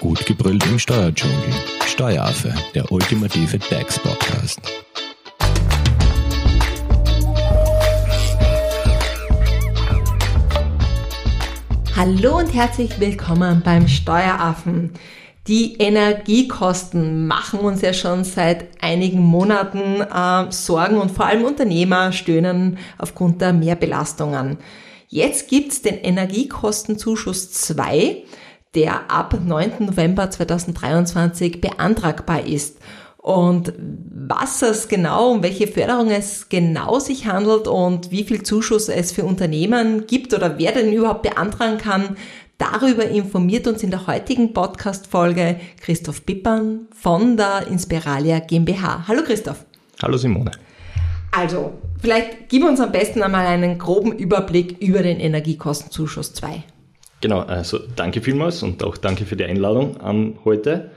Gut gebrüllt im Steuerdschungel. Steueraffe, der ultimative DAX-Podcast. Hallo und herzlich willkommen beim Steueraffen. Die Energiekosten machen uns ja schon seit einigen Monaten äh, Sorgen und vor allem Unternehmer stöhnen aufgrund der Mehrbelastungen. Jetzt gibt's den Energiekostenzuschuss 2, der ab 9. November 2023 beantragbar ist. Und was es genau, um welche Förderung es genau sich handelt und wie viel Zuschuss es für Unternehmen gibt oder wer den überhaupt beantragen kann, darüber informiert uns in der heutigen Podcast-Folge Christoph Pippern von der Inspiralia GmbH. Hallo Christoph. Hallo Simone. Also, vielleicht gib uns am besten einmal einen groben Überblick über den Energiekostenzuschuss 2. Genau, also danke vielmals und auch danke für die Einladung an heute.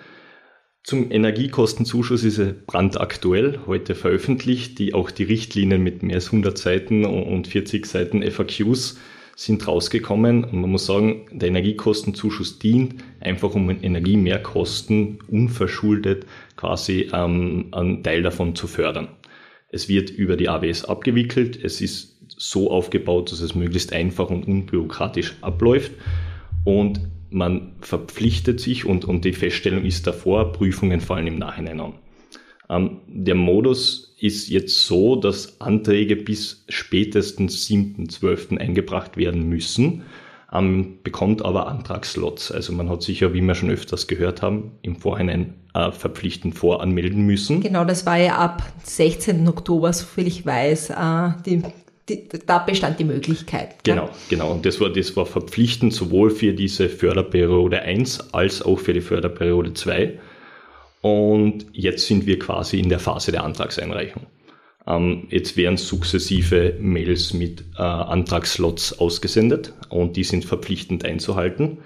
Zum Energiekostenzuschuss ist er brandaktuell heute veröffentlicht, die auch die Richtlinien mit mehr als 100 Seiten und 40 Seiten FAQs sind rausgekommen und man muss sagen, der Energiekostenzuschuss dient einfach um Energiemehrkosten unverschuldet quasi ähm, einen Teil davon zu fördern. Es wird über die AWS abgewickelt. Es ist so aufgebaut, dass es möglichst einfach und unbürokratisch abläuft. Und man verpflichtet sich und, und die Feststellung ist davor, Prüfungen fallen im Nachhinein an. Ähm, der Modus ist jetzt so, dass Anträge bis spätestens 7.12. eingebracht werden müssen, ähm, bekommt aber Antragslots. Also man hat sich ja, wie wir schon öfters gehört haben, im Vorhinein äh, verpflichtend voranmelden müssen. Genau, das war ja ab 16. Oktober, soviel ich weiß, äh, die die, da bestand die Möglichkeit. Genau, ja? genau. Und das war, das war verpflichtend sowohl für diese Förderperiode 1 als auch für die Förderperiode 2. Und jetzt sind wir quasi in der Phase der Antragseinreichung. Ähm, jetzt werden sukzessive Mails mit äh, Antragsslots ausgesendet und die sind verpflichtend einzuhalten.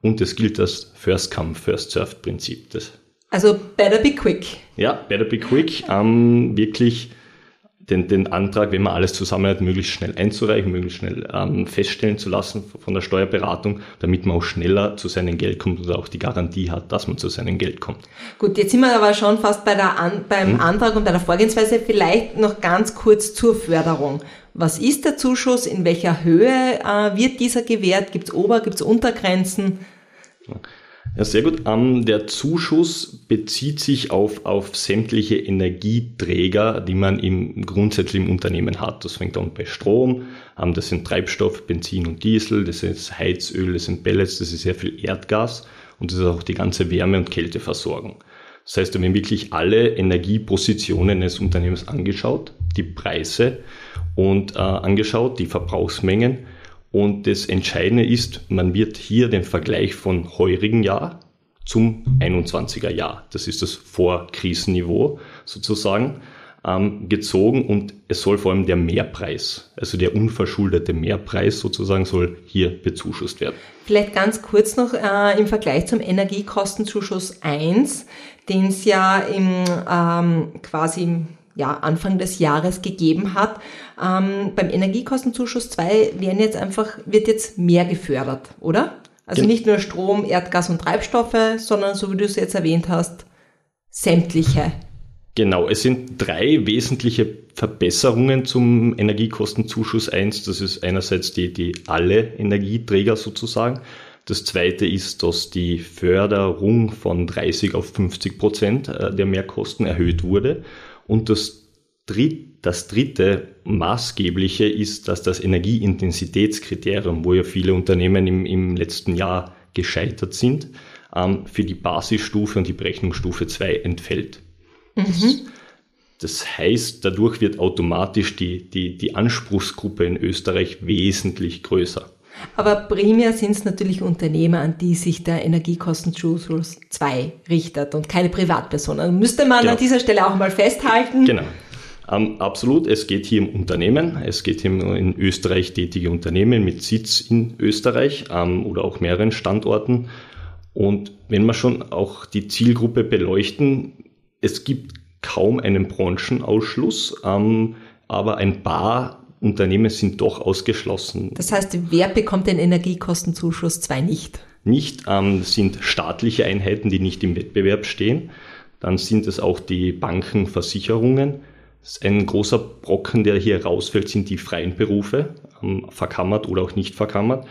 Und es gilt das First Come, First Served Prinzip. Das also better be quick. Ja, better be quick. Ähm, wirklich den, den Antrag, wenn man alles zusammen hat, möglichst schnell einzureichen, möglichst schnell ähm, feststellen zu lassen von der Steuerberatung, damit man auch schneller zu seinem Geld kommt oder auch die Garantie hat, dass man zu seinem Geld kommt. Gut, jetzt sind wir aber schon fast bei der An beim hm. Antrag und bei der Vorgehensweise. Vielleicht noch ganz kurz zur Förderung. Was ist der Zuschuss? In welcher Höhe äh, wird dieser gewährt? Gibt es Ober-, gibt es Untergrenzen? Ja. Ja, sehr gut. Ähm, der Zuschuss bezieht sich auf, auf sämtliche Energieträger, die man im, grundsätzlich im Unternehmen hat. Das fängt an bei Strom, ähm, das sind Treibstoff, Benzin und Diesel, das ist Heizöl, das sind Pellets, das ist sehr viel Erdgas und das ist auch die ganze Wärme- und Kälteversorgung. Das heißt, wir haben wirklich alle Energiepositionen des Unternehmens angeschaut, die Preise und äh, angeschaut, die Verbrauchsmengen und das Entscheidende ist, man wird hier den Vergleich von heurigen Jahr zum 21er Jahr, das ist das Vorkrisenniveau sozusagen, ähm, gezogen und es soll vor allem der Mehrpreis, also der unverschuldete Mehrpreis sozusagen, soll hier bezuschusst werden. Vielleicht ganz kurz noch äh, im Vergleich zum Energiekostenzuschuss 1, den es ja im ähm, quasi ja, Anfang des Jahres gegeben hat. Ähm, beim Energiekostenzuschuss 2 werden jetzt einfach, wird jetzt mehr gefördert, oder? Also Gen nicht nur Strom, Erdgas und Treibstoffe, sondern so wie du es jetzt erwähnt hast, sämtliche. Genau, es sind drei wesentliche Verbesserungen zum Energiekostenzuschuss 1. Das ist einerseits die, die alle Energieträger sozusagen. Das zweite ist, dass die Förderung von 30 auf 50 Prozent äh, der Mehrkosten erhöht wurde. Und das, dritt, das dritte maßgebliche ist, dass das Energieintensitätskriterium, wo ja viele Unternehmen im, im letzten Jahr gescheitert sind, ähm, für die Basisstufe und die Berechnungsstufe 2 entfällt. Mhm. Das, das heißt, dadurch wird automatisch die, die, die Anspruchsgruppe in Österreich wesentlich größer. Aber primär sind es natürlich Unternehmer, an die sich der Energiekostenzuschuss 2 richtet und keine Privatpersonen. Müsste man genau. an dieser Stelle auch mal festhalten. Genau. Ähm, absolut, es geht hier um Unternehmen, es geht hier um in Österreich tätige Unternehmen mit Sitz in Österreich ähm, oder auch mehreren Standorten. Und wenn wir schon auch die Zielgruppe beleuchten, es gibt kaum einen Branchenausschluss, ähm, aber ein paar Unternehmen sind doch ausgeschlossen. Das heißt, wer bekommt den Energiekostenzuschuss 2 nicht? nicht. Ähm, das sind staatliche Einheiten, die nicht im Wettbewerb stehen. Dann sind es auch die Banken, Versicherungen. Ein großer Brocken, der hier rausfällt, sind die freien Berufe, ähm, verkammert oder auch nicht verkammert.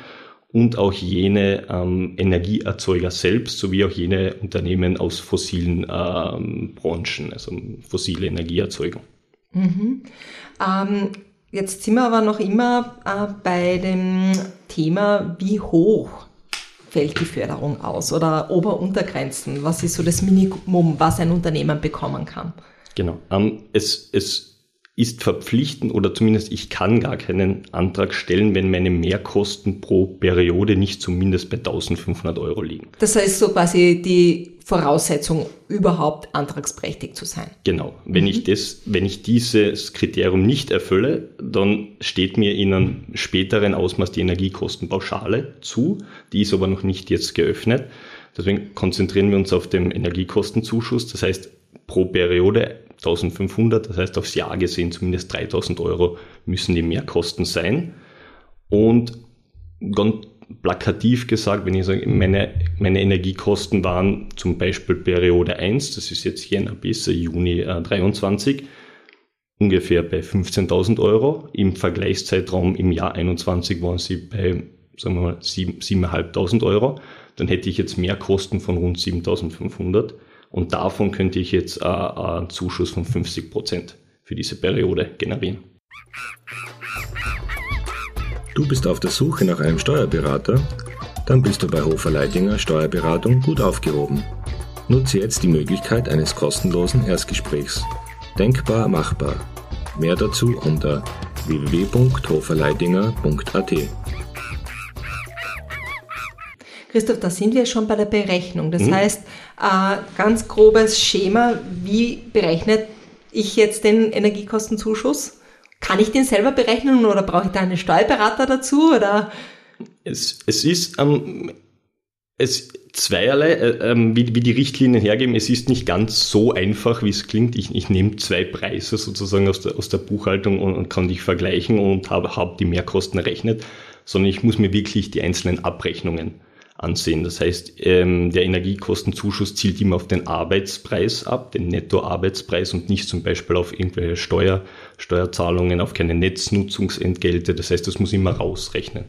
Und auch jene ähm, Energieerzeuger selbst, sowie auch jene Unternehmen aus fossilen ähm, Branchen, also fossile Energieerzeugung. Mhm. Jetzt sind wir aber noch immer äh, bei dem Thema, wie hoch fällt die Förderung aus oder Ober-Untergrenzen? Was ist so das Minimum, was ein Unternehmen bekommen kann? Genau. Ähm, es, es ist verpflichtend oder zumindest ich kann gar keinen Antrag stellen, wenn meine Mehrkosten pro Periode nicht zumindest bei 1500 Euro liegen. Das heißt so quasi die Voraussetzung, überhaupt antragsprächtig zu sein. Genau. Wenn mhm. ich das, wenn ich dieses Kriterium nicht erfülle, dann steht mir in einem späteren Ausmaß die Energiekostenpauschale zu. Die ist aber noch nicht jetzt geöffnet. Deswegen konzentrieren wir uns auf den Energiekostenzuschuss. Das heißt, pro Periode 1500, das heißt aufs Jahr gesehen zumindest 3000 Euro müssen die Mehrkosten sein. Und ganz plakativ gesagt, wenn ich sage, meine, meine Energiekosten waren zum Beispiel Periode 1, das ist jetzt Jänner bis Juni äh, 23, ungefähr bei 15.000 Euro. Im Vergleichszeitraum im Jahr 21 waren sie bei, sagen wir mal, 7.500 Euro. Dann hätte ich jetzt Mehrkosten von rund 7.500 und davon könnte ich jetzt äh, einen Zuschuss von 50 Prozent für diese Periode generieren. Du bist auf der Suche nach einem Steuerberater? Dann bist du bei Hofer Leidinger Steuerberatung gut aufgehoben. Nutze jetzt die Möglichkeit eines kostenlosen Erstgesprächs. Denkbar machbar. Mehr dazu unter www.hoferleidinger.at. Christoph, da sind wir schon bei der Berechnung. Das mhm. heißt, äh, ganz grobes Schema, wie berechnet ich jetzt den Energiekostenzuschuss? Kann ich den selber berechnen oder brauche ich da einen Steuerberater dazu? Oder? Es, es ist ähm, es zweierlei, äh, ähm, wie, wie die Richtlinien hergeben. Es ist nicht ganz so einfach, wie es klingt. Ich, ich nehme zwei Preise sozusagen aus der, aus der Buchhaltung und, und kann die vergleichen und habe hab die Mehrkosten errechnet, sondern ich muss mir wirklich die einzelnen Abrechnungen ansehen. Das heißt, ähm, der Energiekostenzuschuss zielt immer auf den Arbeitspreis ab, den Nettoarbeitspreis und nicht zum Beispiel auf irgendwelche Steuer, Steuerzahlungen, auf keine Netznutzungsentgelte. Das heißt, das muss immer rausrechnen.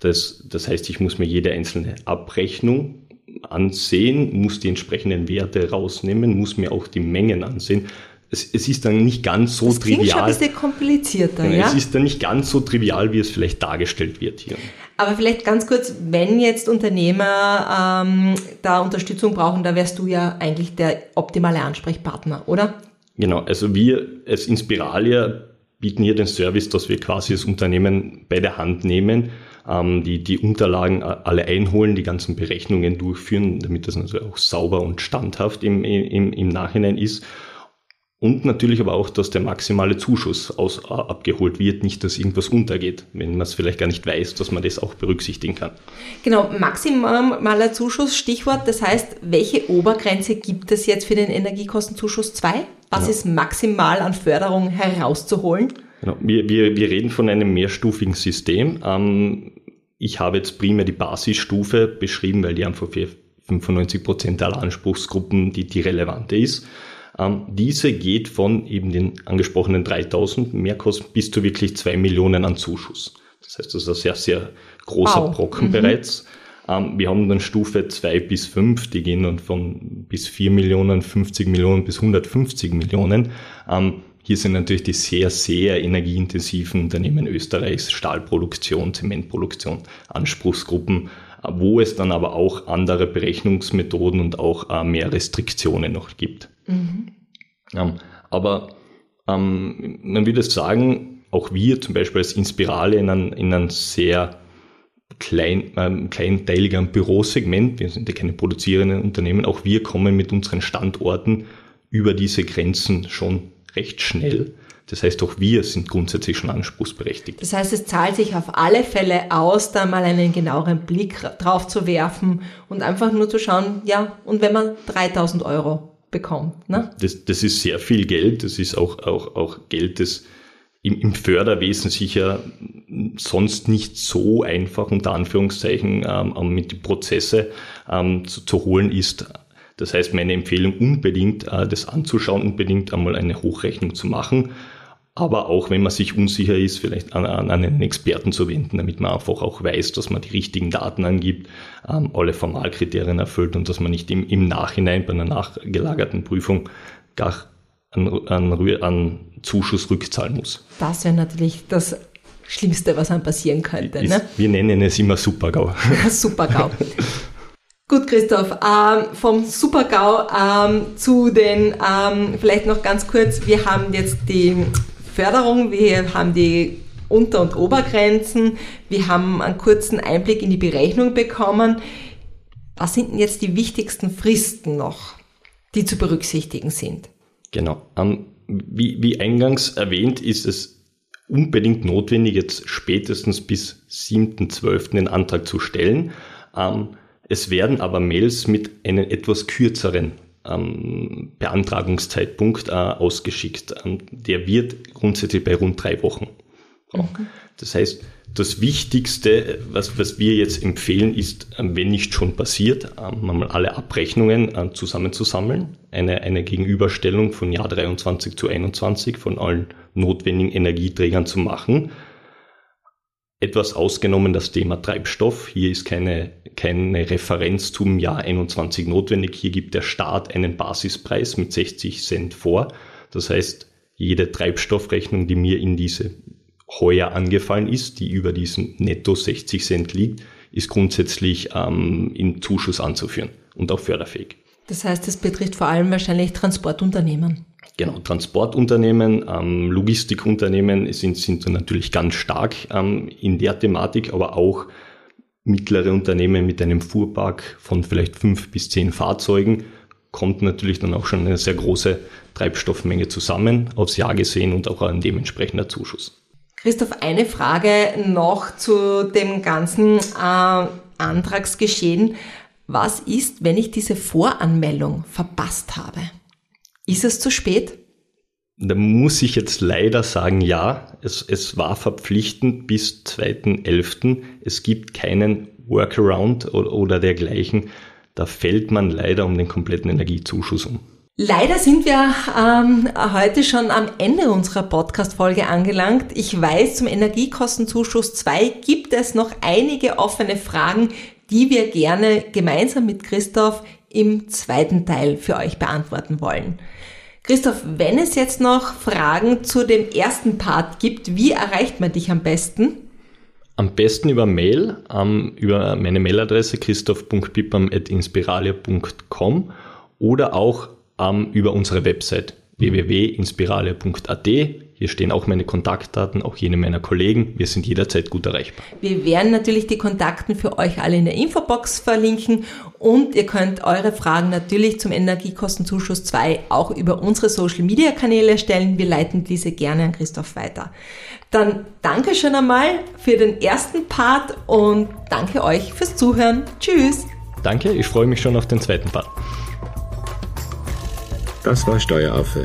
Das, das heißt, ich muss mir jede einzelne Abrechnung ansehen, muss die entsprechenden Werte rausnehmen, muss mir auch die Mengen ansehen. Es, es ist dann nicht ganz so das trivial. Schon ein bisschen komplizierter, ja? Es ist dann nicht ganz so trivial, wie es vielleicht dargestellt wird hier. Aber vielleicht ganz kurz, wenn jetzt Unternehmer ähm, da Unterstützung brauchen, da wärst du ja eigentlich der optimale Ansprechpartner, oder? Genau, also wir als Inspiralia bieten hier den Service, dass wir quasi das Unternehmen bei der Hand nehmen, ähm, die, die Unterlagen alle einholen, die ganzen Berechnungen durchführen, damit das also auch sauber und standhaft im, im, im Nachhinein ist und natürlich aber auch, dass der maximale Zuschuss aus, äh, abgeholt wird, nicht, dass irgendwas untergeht, wenn man es vielleicht gar nicht weiß, dass man das auch berücksichtigen kann. Genau, maximaler Zuschuss, Stichwort. Das heißt, welche Obergrenze gibt es jetzt für den Energiekostenzuschuss 2? Was ja. ist maximal an Förderung herauszuholen? Genau. Wir, wir, wir reden von einem mehrstufigen System. Ähm, ich habe jetzt primär die Basisstufe beschrieben, weil die einfach für 95 Prozent aller Anspruchsgruppen die, die relevante ist. Ähm, diese geht von eben den angesprochenen 3000 Mehrkosten bis zu wirklich 2 Millionen an Zuschuss. Das heißt, das ist ein sehr, sehr großer wow. Brocken mhm. bereits. Ähm, wir haben dann Stufe 2 bis 5, die gehen dann von bis 4 Millionen, 50 Millionen bis 150 Millionen. Ähm, hier sind natürlich die sehr, sehr energieintensiven Unternehmen Österreichs, Stahlproduktion, Zementproduktion, Anspruchsgruppen, äh, wo es dann aber auch andere Berechnungsmethoden und auch äh, mehr Restriktionen noch gibt. Mhm. Ähm, aber ähm, man würde sagen, auch wir zum Beispiel als Inspirale in einem, in einem sehr klein, ähm, kleinteiligen Bürosegment, wir sind ja keine produzierenden Unternehmen, auch wir kommen mit unseren Standorten über diese Grenzen schon recht schnell. Das heißt, auch wir sind grundsätzlich schon anspruchsberechtigt. Das heißt, es zahlt sich auf alle Fälle aus, da mal einen genaueren Blick drauf zu werfen und einfach nur zu schauen, ja, und wenn man 3000 Euro bekommt. Ne? Das, das ist sehr viel Geld. Das ist auch, auch, auch Geld, das im, im Förderwesen sicher sonst nicht so einfach unter Anführungszeichen ähm, mit die Prozesse ähm, zu, zu holen ist. Das heißt, meine Empfehlung unbedingt, äh, das anzuschauen, unbedingt einmal eine Hochrechnung zu machen. Aber auch wenn man sich unsicher ist, vielleicht an, an einen Experten zu wenden, damit man einfach auch weiß, dass man die richtigen Daten angibt, ähm, alle Formalkriterien erfüllt und dass man nicht im, im Nachhinein bei einer nachgelagerten Prüfung gar an, an, an Zuschuss rückzahlen muss. Das wäre natürlich das Schlimmste, was einem passieren könnte. Ist, ne? Wir nennen es immer Supergau. Supergau. Gut, Christoph, ähm, vom Supergau ähm, zu den, ähm, vielleicht noch ganz kurz, wir haben jetzt die Förderung, wir haben die Unter- und Obergrenzen, wir haben einen kurzen Einblick in die Berechnung bekommen. Was sind denn jetzt die wichtigsten Fristen noch, die zu berücksichtigen sind? Genau. Um, wie, wie eingangs erwähnt, ist es unbedingt notwendig, jetzt spätestens bis 7.12. den Antrag zu stellen. Um, es werden aber Mails mit einem etwas kürzeren ähm, Beantragungszeitpunkt äh, ausgeschickt. Ähm, der wird grundsätzlich bei rund drei Wochen. Mhm. Das heißt, das Wichtigste, was, was wir jetzt empfehlen, ist, ähm, wenn nicht schon passiert, ähm, alle Abrechnungen äh, zusammenzusammeln, eine, eine Gegenüberstellung von Jahr 23 zu 21 von allen notwendigen Energieträgern zu machen etwas ausgenommen das Thema Treibstoff. Hier ist keine, keine Referenz zum Jahr 21 notwendig. Hier gibt der Staat einen Basispreis mit 60 Cent vor. Das heißt, jede Treibstoffrechnung, die mir in diese heuer angefallen ist, die über diesen Netto 60 Cent liegt, ist grundsätzlich ähm, im Zuschuss anzuführen und auch förderfähig. Das heißt, es betrifft vor allem wahrscheinlich Transportunternehmen. Genau, Transportunternehmen, ähm, Logistikunternehmen sind, sind natürlich ganz stark ähm, in der Thematik, aber auch mittlere Unternehmen mit einem Fuhrpark von vielleicht fünf bis zehn Fahrzeugen kommt natürlich dann auch schon eine sehr große Treibstoffmenge zusammen, aufs Jahr gesehen und auch ein dementsprechender Zuschuss. Christoph, eine Frage noch zu dem ganzen äh, Antragsgeschehen. Was ist, wenn ich diese Voranmeldung verpasst habe? Ist es zu spät? Da muss ich jetzt leider sagen, ja, es, es war verpflichtend bis 2.11. Es gibt keinen Workaround oder, oder dergleichen. Da fällt man leider um den kompletten Energiezuschuss um. Leider sind wir ähm, heute schon am Ende unserer Podcast-Folge angelangt. Ich weiß, zum Energiekostenzuschuss 2 gibt es noch einige offene Fragen, die wir gerne gemeinsam mit Christoph im zweiten Teil für euch beantworten wollen. Christoph, wenn es jetzt noch Fragen zu dem ersten Part gibt, wie erreicht man dich am besten? Am besten über Mail, ähm, über meine Mailadresse christoph.pippam.inspiralia.com oder auch ähm, über unsere Website www.inspiralia.at. Hier stehen auch meine Kontaktdaten, auch jene meiner Kollegen. Wir sind jederzeit gut erreichbar. Wir werden natürlich die Kontakten für euch alle in der Infobox verlinken und ihr könnt eure Fragen natürlich zum Energiekostenzuschuss 2 auch über unsere Social Media Kanäle stellen. Wir leiten diese gerne an Christoph weiter. Dann danke schon einmal für den ersten Part und danke euch fürs Zuhören. Tschüss. Danke, ich freue mich schon auf den zweiten Part. Das war Steueraffe.